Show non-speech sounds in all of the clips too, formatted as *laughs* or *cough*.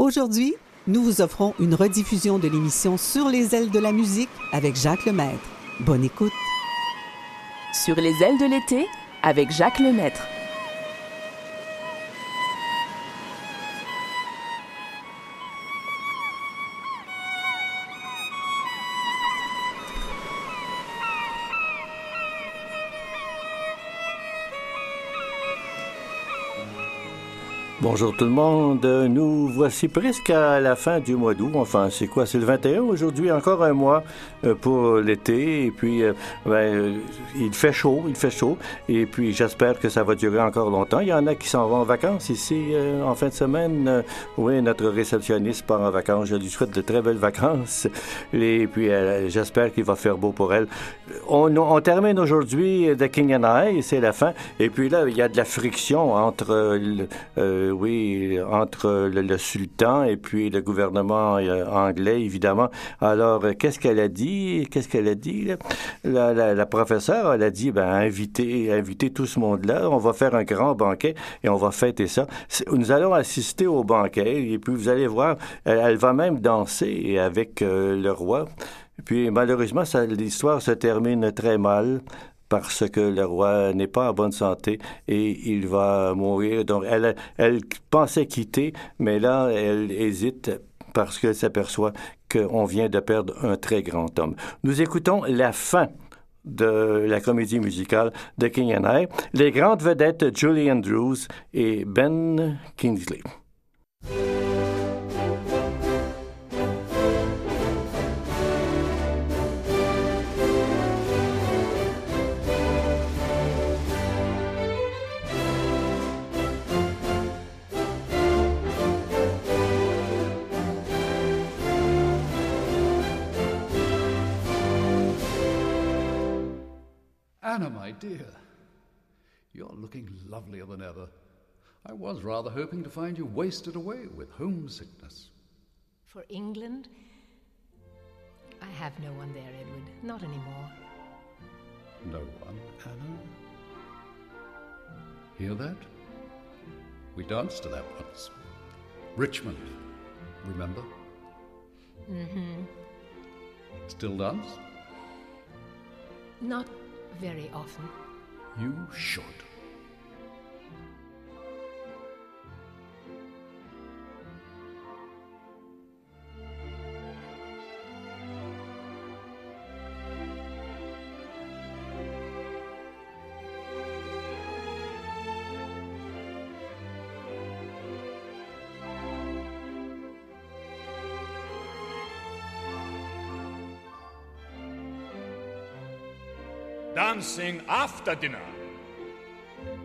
Aujourd'hui, nous vous offrons une rediffusion de l'émission Sur les ailes de la musique avec Jacques Lemaître. Bonne écoute. Sur les ailes de l'été avec Jacques Lemaître. Bonjour tout le monde. Nous voici presque à la fin du mois d'août. Enfin, c'est quoi? C'est le 21 aujourd'hui. Encore un mois euh, pour l'été. Et puis, euh, ben, euh, il fait chaud, il fait chaud. Et puis, j'espère que ça va durer encore longtemps. Il y en a qui s'en vont en vacances ici en fin de semaine. oui, notre réceptionniste part en vacances. Je lui souhaite de très belles vacances. Et puis, j'espère qu'il va faire beau pour elle. On, on termine aujourd'hui The King and I. C'est la fin. Et puis là, il y a de la friction entre... Euh, oui, entre le, sultan et puis le gouvernement euh, anglais, évidemment. Alors, euh, qu'est-ce qu'elle a dit? Qu'est-ce qu'elle a dit? La, la, professeure, elle a dit, ben, invitez, invitez tout ce monde-là. On va faire un grand banquet et on va fêter ça. Nous allons assister au banquet et puis vous allez voir, elle, va même danser avec le roi. Puis malheureusement, l'histoire se termine très mal parce que le roi n'est pas en bonne santé et il va mourir. Donc, elle, elle pensait quitter, mais là, elle hésite parce qu'elle s'aperçoit qu'on vient de perdre un très grand homme. Nous écoutons la fin de la comédie musicale de King and I, les grandes vedettes Julie Andrews et Ben Kingsley. Dear, you're looking lovelier than ever. I was rather hoping to find you wasted away with homesickness. For England? I have no one there, Edward. Not anymore. No one, Anna? Hear that? We danced to that once. Richmond, remember? Mm hmm. Still dance? Not very often. You should. Dancing after dinner.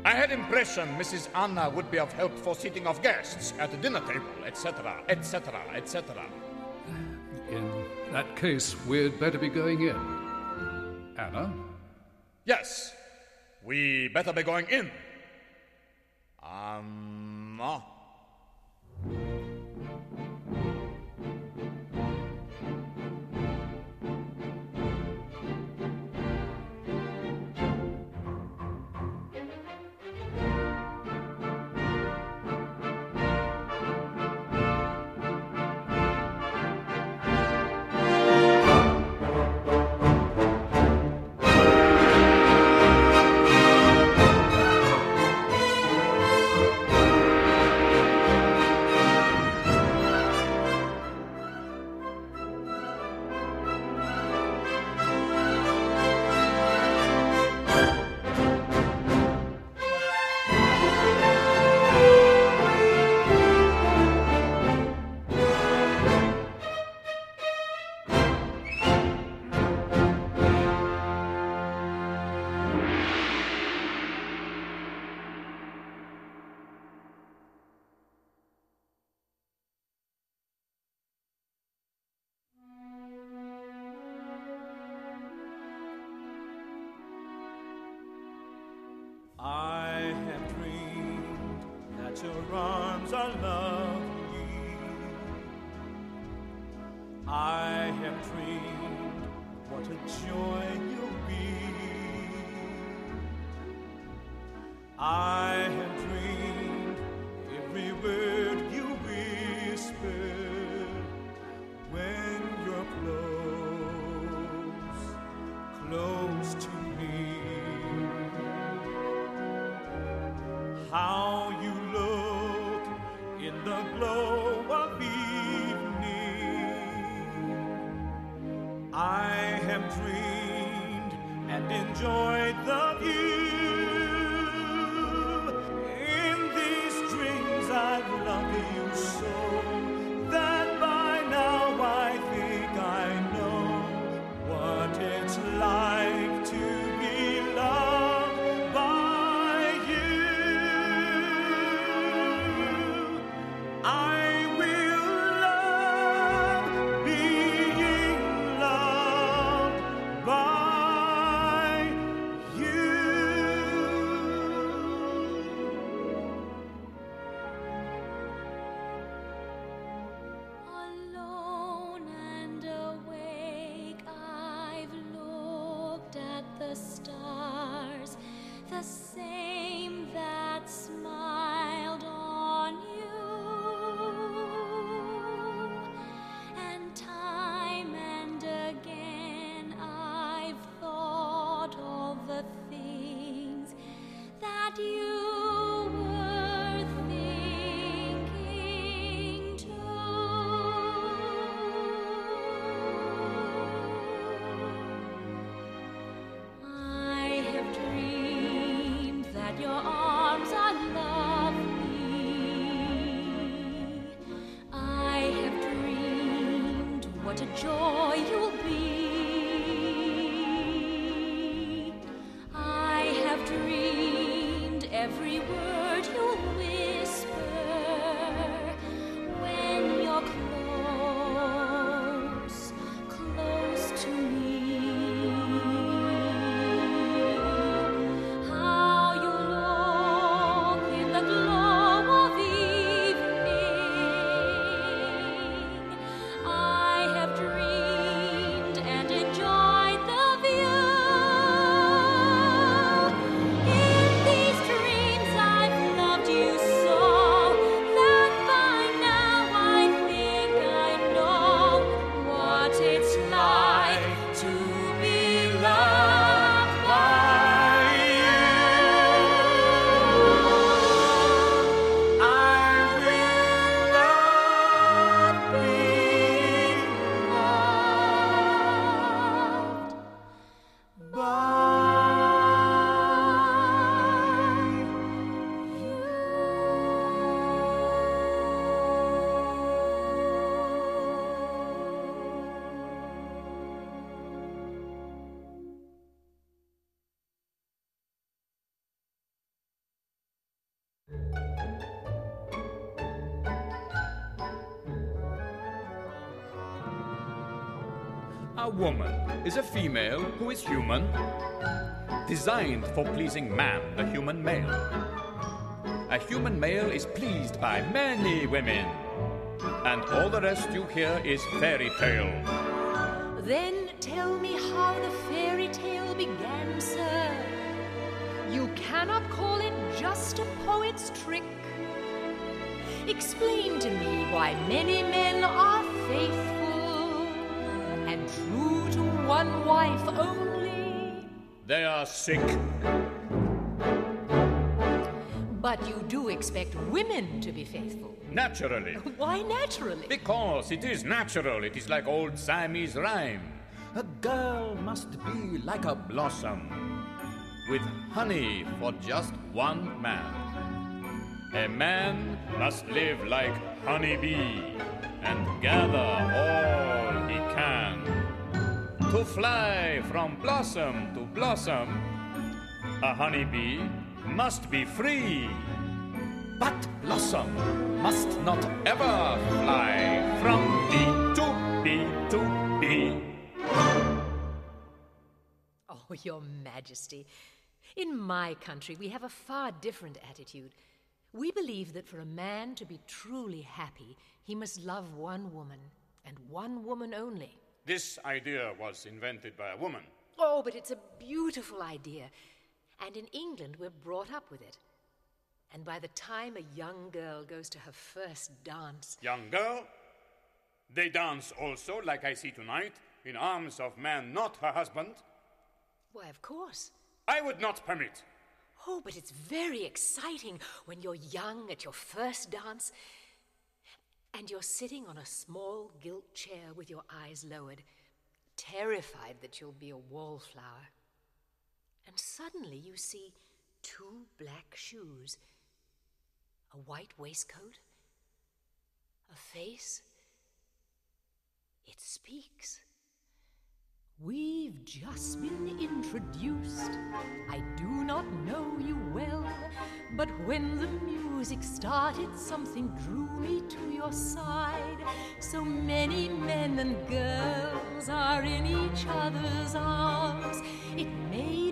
I had impression Mrs. Anna would be of help for seating of guests at the dinner table, etc., etc., etc. In that case, we'd better be going in. Anna? Yes, we better be going in. Um. Woman is a female who is human, designed for pleasing man, the human male. A human male is pleased by many women, and all the rest you hear is fairy tale. Then tell me how the fairy tale began, sir. You cannot call it just a poet's trick. Explain to me why many men are faithful wife only. They are sick. But you do expect women to be faithful. Naturally. *laughs* Why naturally? Because it is natural. It is like old Siamese rhyme. A girl must be like a blossom, with honey for just one man. A man must live like honeybee and gather all he can. To fly from blossom to blossom, a honeybee must be free. But blossom must not ever fly from bee to bee to bee. Oh, Your Majesty. In my country, we have a far different attitude. We believe that for a man to be truly happy, he must love one woman, and one woman only. This idea was invented by a woman. Oh, but it's a beautiful idea. And in England, we're brought up with it. And by the time a young girl goes to her first dance, Young girl, they dance also, like I see tonight, in arms of man not her husband. why, of course. I would not permit. Oh, but it's very exciting when you're young at your first dance and you're sitting on a small gilt chair with your eyes lowered, terrified that you'll be a wallflower. And suddenly you see two black shoes, a white waistcoat, a face. It speaks. We've just been introduced. I do not know you well, but when the music started, something drew me to your side. So many men and girls are in each other's arms. It made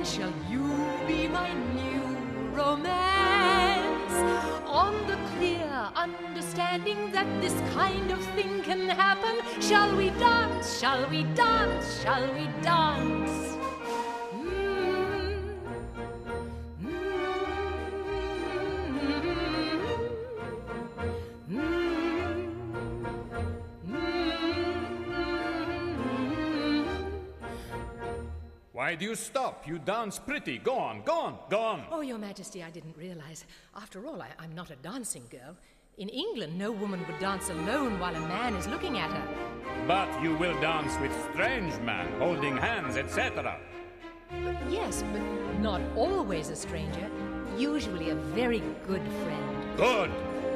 And shall you be my new romance? On the clear understanding that this kind of thing can happen, shall we dance? Shall we dance? Shall we dance? Why do you stop? You dance pretty. Go on, go on, go on. Oh, Your Majesty, I didn't realize. After all, I, I'm not a dancing girl. In England, no woman would dance alone while a man is looking at her. But you will dance with strange men, holding hands, etc. Yes, but not always a stranger. Usually a very good friend. Good.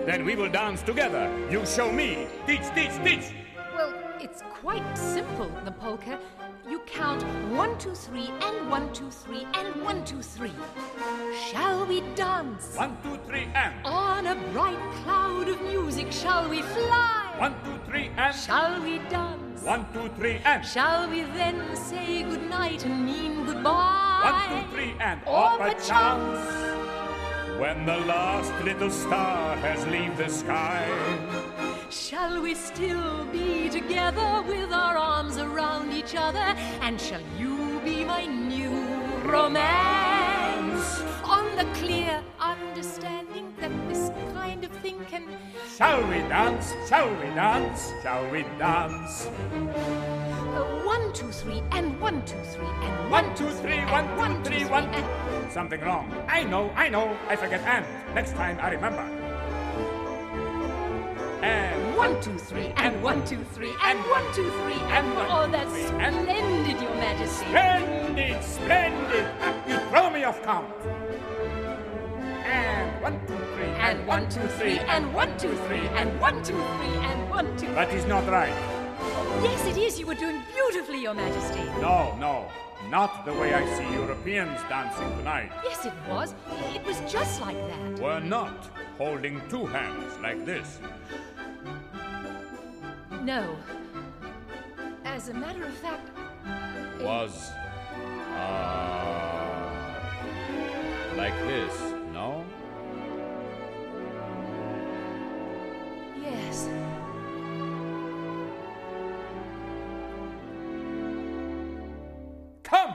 Then we will dance together. You show me. Teach, teach, teach. Well, it's quite simple, the polka. You count one, two, three, and one, two, three, and one, two, three. Shall we dance? One, two, three, and. On a bright cloud of music, shall we fly? One, two, three, and. Shall we dance? One, two, three, and. Shall we then say goodnight and mean goodbye? One, two, three, and. Or perchance, When the last little star has leave the sky. Shall we still be together with our arms around each other? And shall you be my new romance? On the clear understanding that this kind of thing can. Shall we dance? Shall we dance? Shall we dance? Uh, one, two, three, and one, two, three, and One, two, three, one, two, one, three, one. Something wrong. I know, I know. I forget and. Next time I remember. And One, two, three, and one, two, three, and one, two, three, and one, Oh, that's three, and- splendid, Your Majesty. Splendid, splendid! You throw me off count. And one, two, three, And one, two, three, and one, two, three, and one, two, three, and one, two. That is not right. Yes, it is. You were doing beautifully, Your Majesty. No, no, not the way I see Europeans dancing tonight. Yes, it was. It was just like that. We're not holding two hands like this. No. As a matter of fact, Was, uh, like this, no? yes. Come!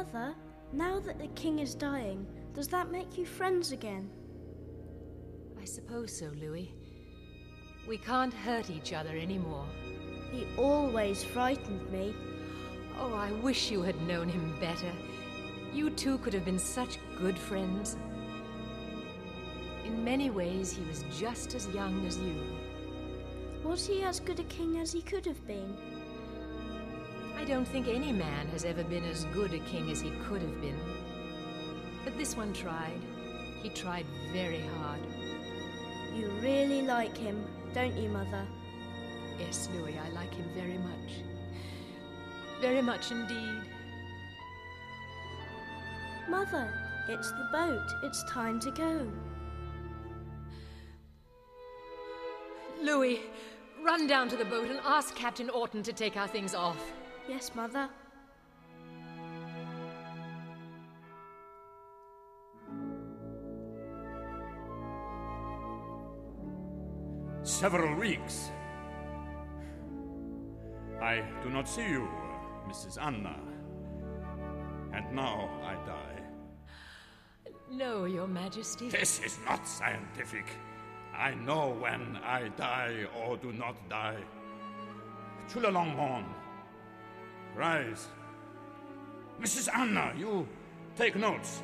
Mother, now that the king is dying, does that make you friends again? I suppose so, Louis. We can't hurt each other anymore. He always frightened me. Oh, I wish you had known him better. You two could have been such good friends. In many ways, he was just as young as you. Was he as good a king as he could have been? I don't think any man has ever been as good a king as he could have been. But this one tried. He tried very hard. You really like him, don't you, Mother? Yes, Louis, I like him very much. Very much indeed. Mother, it's the boat. It's time to go. Louis, run down to the boat and ask Captain Orton to take our things off. Yes, Mother. Several weeks. I do not see you, Mrs. Anna. And now I die. No, Your Majesty. This is not scientific. I know when I die or do not die. Chulalongkorn, rise. Mrs. Anna, you take notes.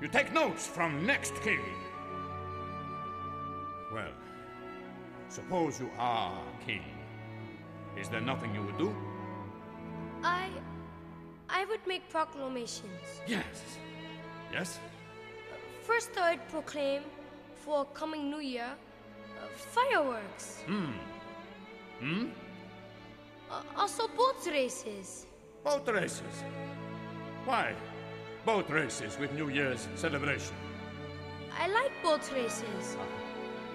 You take notes from next king. Well, suppose you are king. Is there nothing you would do? I. I would make proclamations. Yes. Yes? First, I'd proclaim for coming New Year uh, fireworks. Hmm. Hmm? Also, boat races. Boat races. Why? Boat races with New Year's celebration. I like boat races.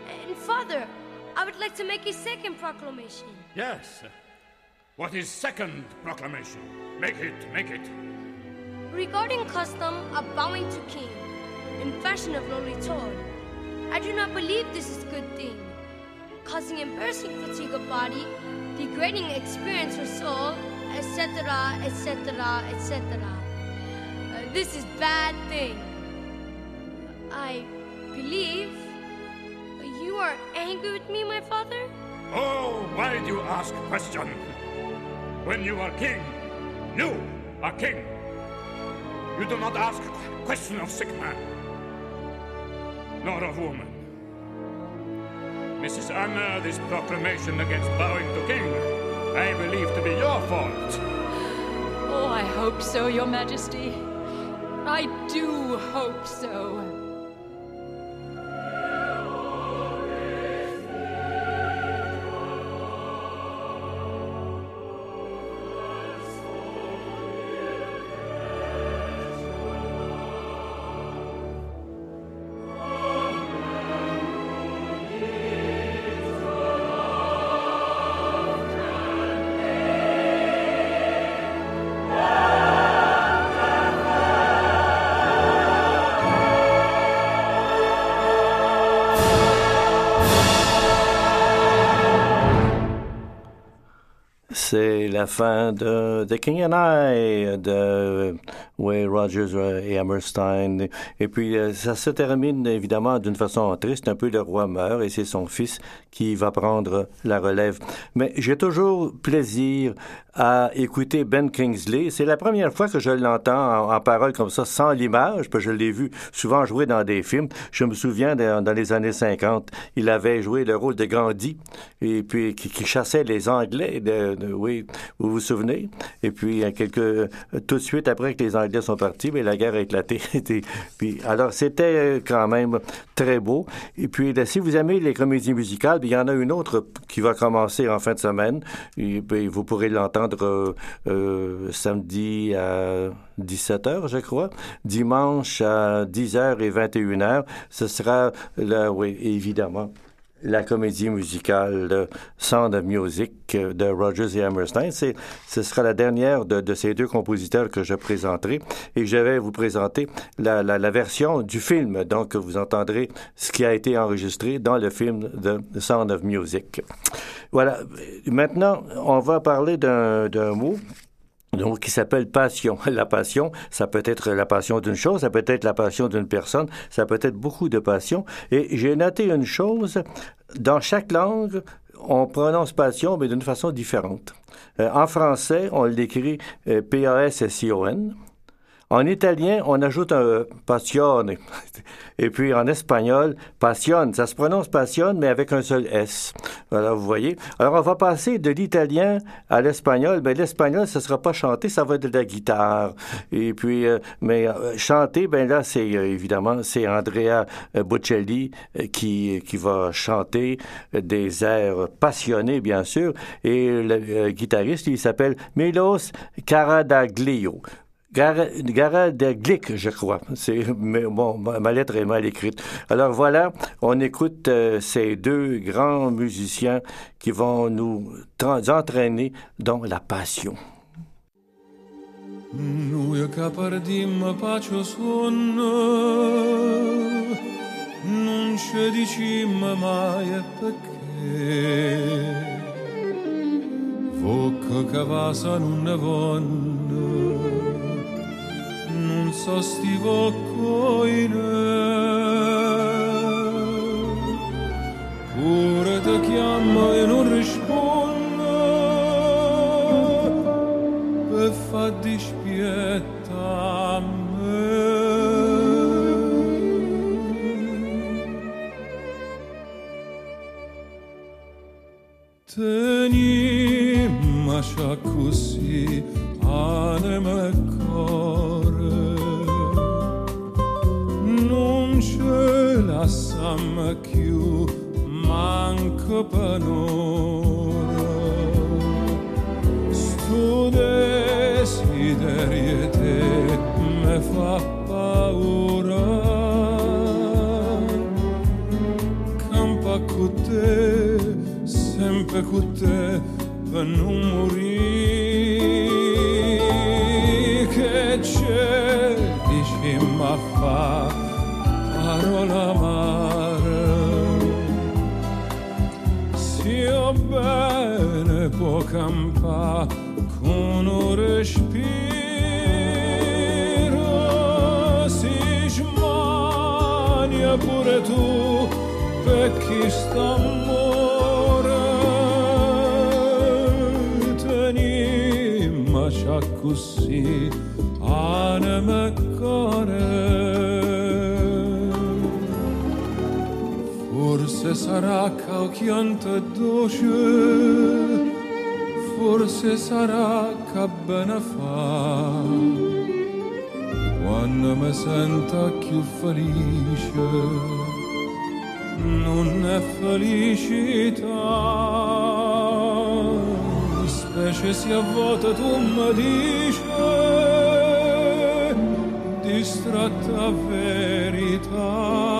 And, Father, I would like to make a second proclamation. Yes. What is second proclamation? Make it, make it. Regarding custom of bowing to king, in fashion of lowly toad, I do not believe this is a good thing, causing embarrassing fatigue of body, degrading experience for soul, etc., etc., etc. This is bad thing. I believe you are angry with me, my father. Oh, why do you ask question? When you are king, you are king. You do not ask question of sick man, nor of woman. Mrs. Anna, this proclamation against bowing to king, I believe to be your fault. Oh, I hope so, Your Majesty. I do hope so. La fin de The King and I de Rogers et Hammerstein. Et puis, euh, ça se termine évidemment d'une façon triste. Un peu le roi meurt et c'est son fils qui va prendre la relève. Mais j'ai toujours plaisir à écouter Ben Kingsley. C'est la première fois que je l'entends en, en, parole comme ça, sans l'image, parce que je l'ai vu souvent jouer dans des films. Je me souviens dans les années 50, il avait joué le rôle de Gandhi, et puis qui, chassait les Anglais. Oui, vous vous souvenez? Et puis, quelques, tout de suite après que les Anglais sont partis, mais la guerre a éclaté. *laughs* puis, alors, c'était quand même très beau. Et puis, là, si vous aimez les comédies musicales, il y en a une autre qui va commencer en fin de semaine. Puis, vous pourrez l'entendre euh, euh, samedi à 17h, je crois. Dimanche à 10h et 21h. Ce sera, là, oui, évidemment la comédie musicale Sound of Music de Rogers et Hammerstein. Ce sera la dernière de, ces deux compositeurs que je présenterai et je vais vous présenter la, version du film. Donc, vous entendrez ce qui a été enregistré dans le film de Sound of Music. Voilà. Maintenant, on va parler d'un mot donc qui s'appelle passion. *laughs* La passion, ça peut être la passion d'une chose, ça peut être la passion d'une personne, ça peut être beaucoup de passion. Et j'ai noté une chose, dans chaque langue, on prononce passion, mais d'une façon différente. Euh, en français, on l'écrit euh, P-A-S-S-I-O-N. En italien, on ajoute un passione. *laughs* Et puis en espagnol, passion. Ça se prononce passion, mais avec un seul S. Voilà, vous voyez. Alors, on va passer de l'italien à l'espagnol. Ben, l'espagnol, ça sera pas chanté, ça va être de la guitare. Et puis, euh, mais euh, chanter, ben là, c'est euh, évidemment, c'est Andrea Bocelli qui, qui va chanter des airs passionnés, bien sûr. Et le guitariste, il s'appelle Milos Caradaglio. Gara de Glick, je crois. Ma lettre est mal écrite. Alors voilà, on écoute euh, ces deux grands musiciens qui vont nous entraîner dans la passion. Vonno, non so stivo coine pure te chiamo e non rispondo per fa dispietta Tenim așa così anima sam più manco per un'ora sto desiderio te me fa paura. Campa con te sempre con te per non morire campare con un respiro si smania pure tu per chi amore tenim așa così anima Forse sarà cauchianta doce, forse sarà che bene fa. Quando mi sento più felice, non è felicità. Specie se a volte tu mi dici, distratta verità.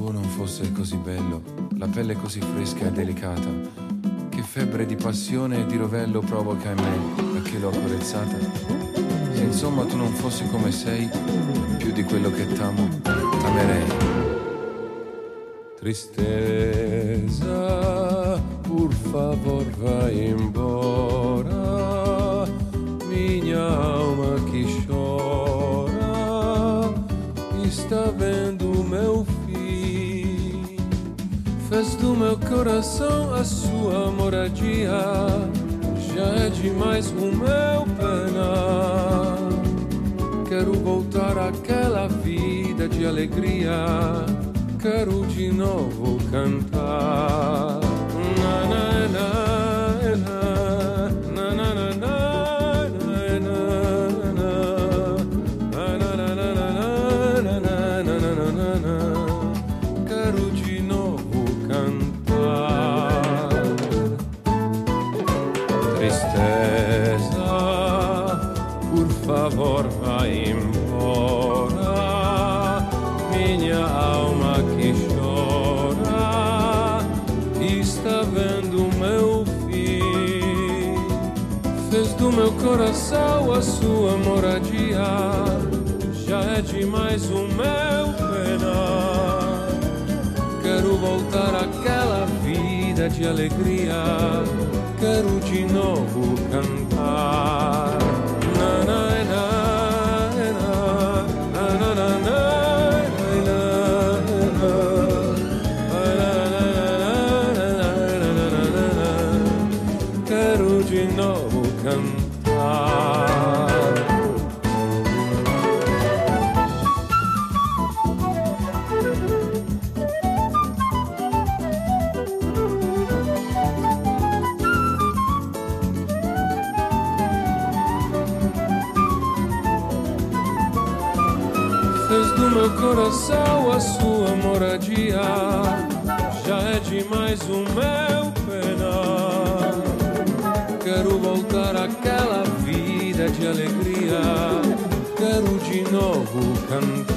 Tuo non fosse così bello, la pelle così fresca e delicata, che febbre di passione e di rovello provoca in me perché l'ho accarezzata? Se insomma tu non fossi come sei, più di quello che t'amo, t'amerei. Tristeza, por favor, vai embora. Minha Fez do meu coração a sua moradia. Já é demais o meu pena. Quero voltar àquela vida de alegria. Quero de novo cantar. Vendo o meu fim. Fez do meu coração a sua moradia. Já é demais o meu pena. Quero voltar àquela vida de alegria. Quero de novo cantar. Coração a sua moradia. Já é demais o meu pena. Quero voltar àquela vida de alegria. Quero de novo cantar.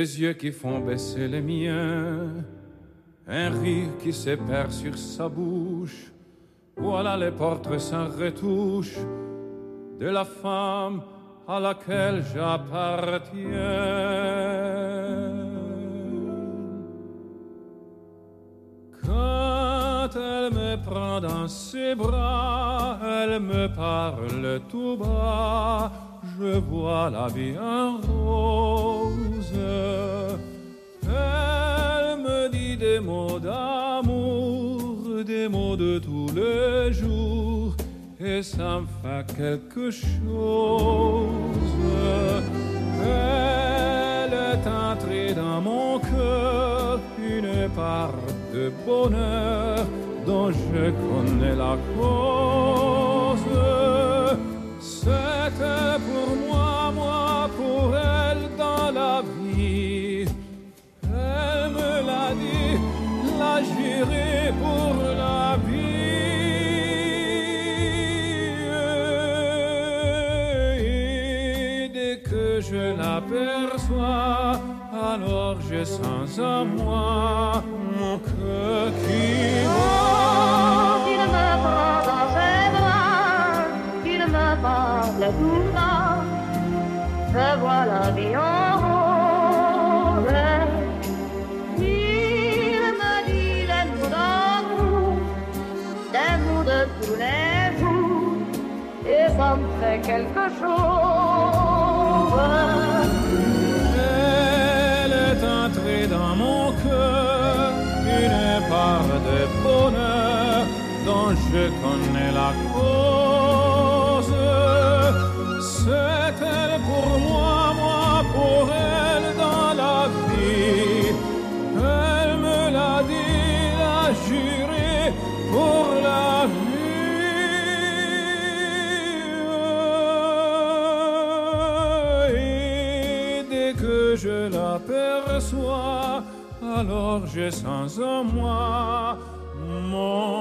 Des yeux qui font baisser les miens, un rire qui se perd sur sa bouche. Voilà les portraits sans retouche de la femme à laquelle j'appartiens. Quand elle me prend dans ses bras, elle me parle tout bas, je vois la vie en rose. Elle me dit des mots d'amour, des mots de tous les jours, et ça me fait quelque chose. Elle est entrée dans mon cœur, une part de bonheur dont je connais la cause. Pour moi, moi pour elle dans la vie. Elle me l'a dit, la j'irai pour la vie. Et dès que je l'aperçois, alors je sens en moi mon cœur qui bat. Parle tout bas. Je vois la vie en rose. Il me dit des mots d'amour, des mots de tous les jours, et ça me fait quelque chose. Elle est entrée dans mon cœur, une part de bonheur dont je connais la cause. Je l'aperçois, alors je sens en moi mon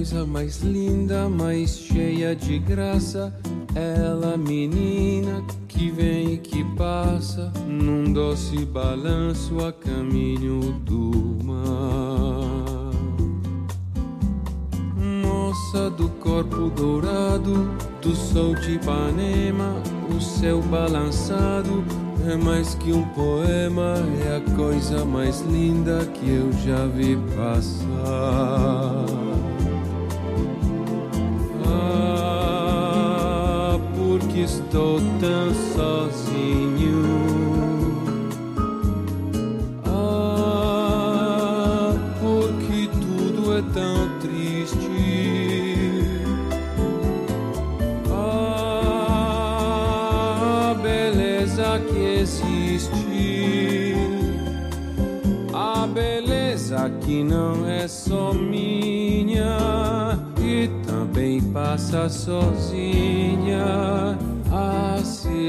coisa mais linda, mais cheia de graça. Ela, menina que vem e que passa, num doce balanço a caminho do mar. Moça do corpo dourado, do sol de Ipanema, o céu balançado é mais que um poema, é a coisa mais linda que eu já vi passar. Estou tão sozinho. Ah, porque tudo é tão triste. Ah, beleza que existe. A beleza que não é só minha e também passa sozinha.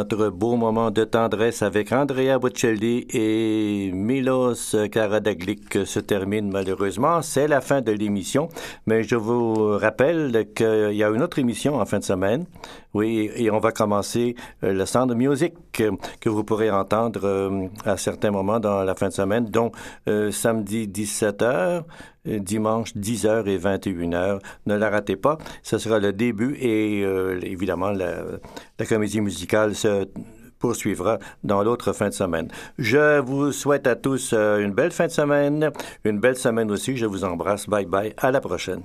Notre beau moment de tendresse avec Andrea Bocelli et Milos Karadaglic se termine malheureusement. C'est la fin de l'émission, mais je vous rappelle qu'il y a une autre émission en fin de semaine. Oui, et on va commencer euh, le Sound Music que vous pourrez entendre euh, à certains moments dans la fin de semaine, dont euh, samedi 17h, euh, dimanche 10h et 21h. Ne la ratez pas. Ce sera le début et évidemment la, comédie musicale se poursuivra dans l'autre fin de semaine. Je vous souhaite à tous une belle fin de semaine, une belle semaine aussi. Je vous embrasse. Bye bye. À la prochaine.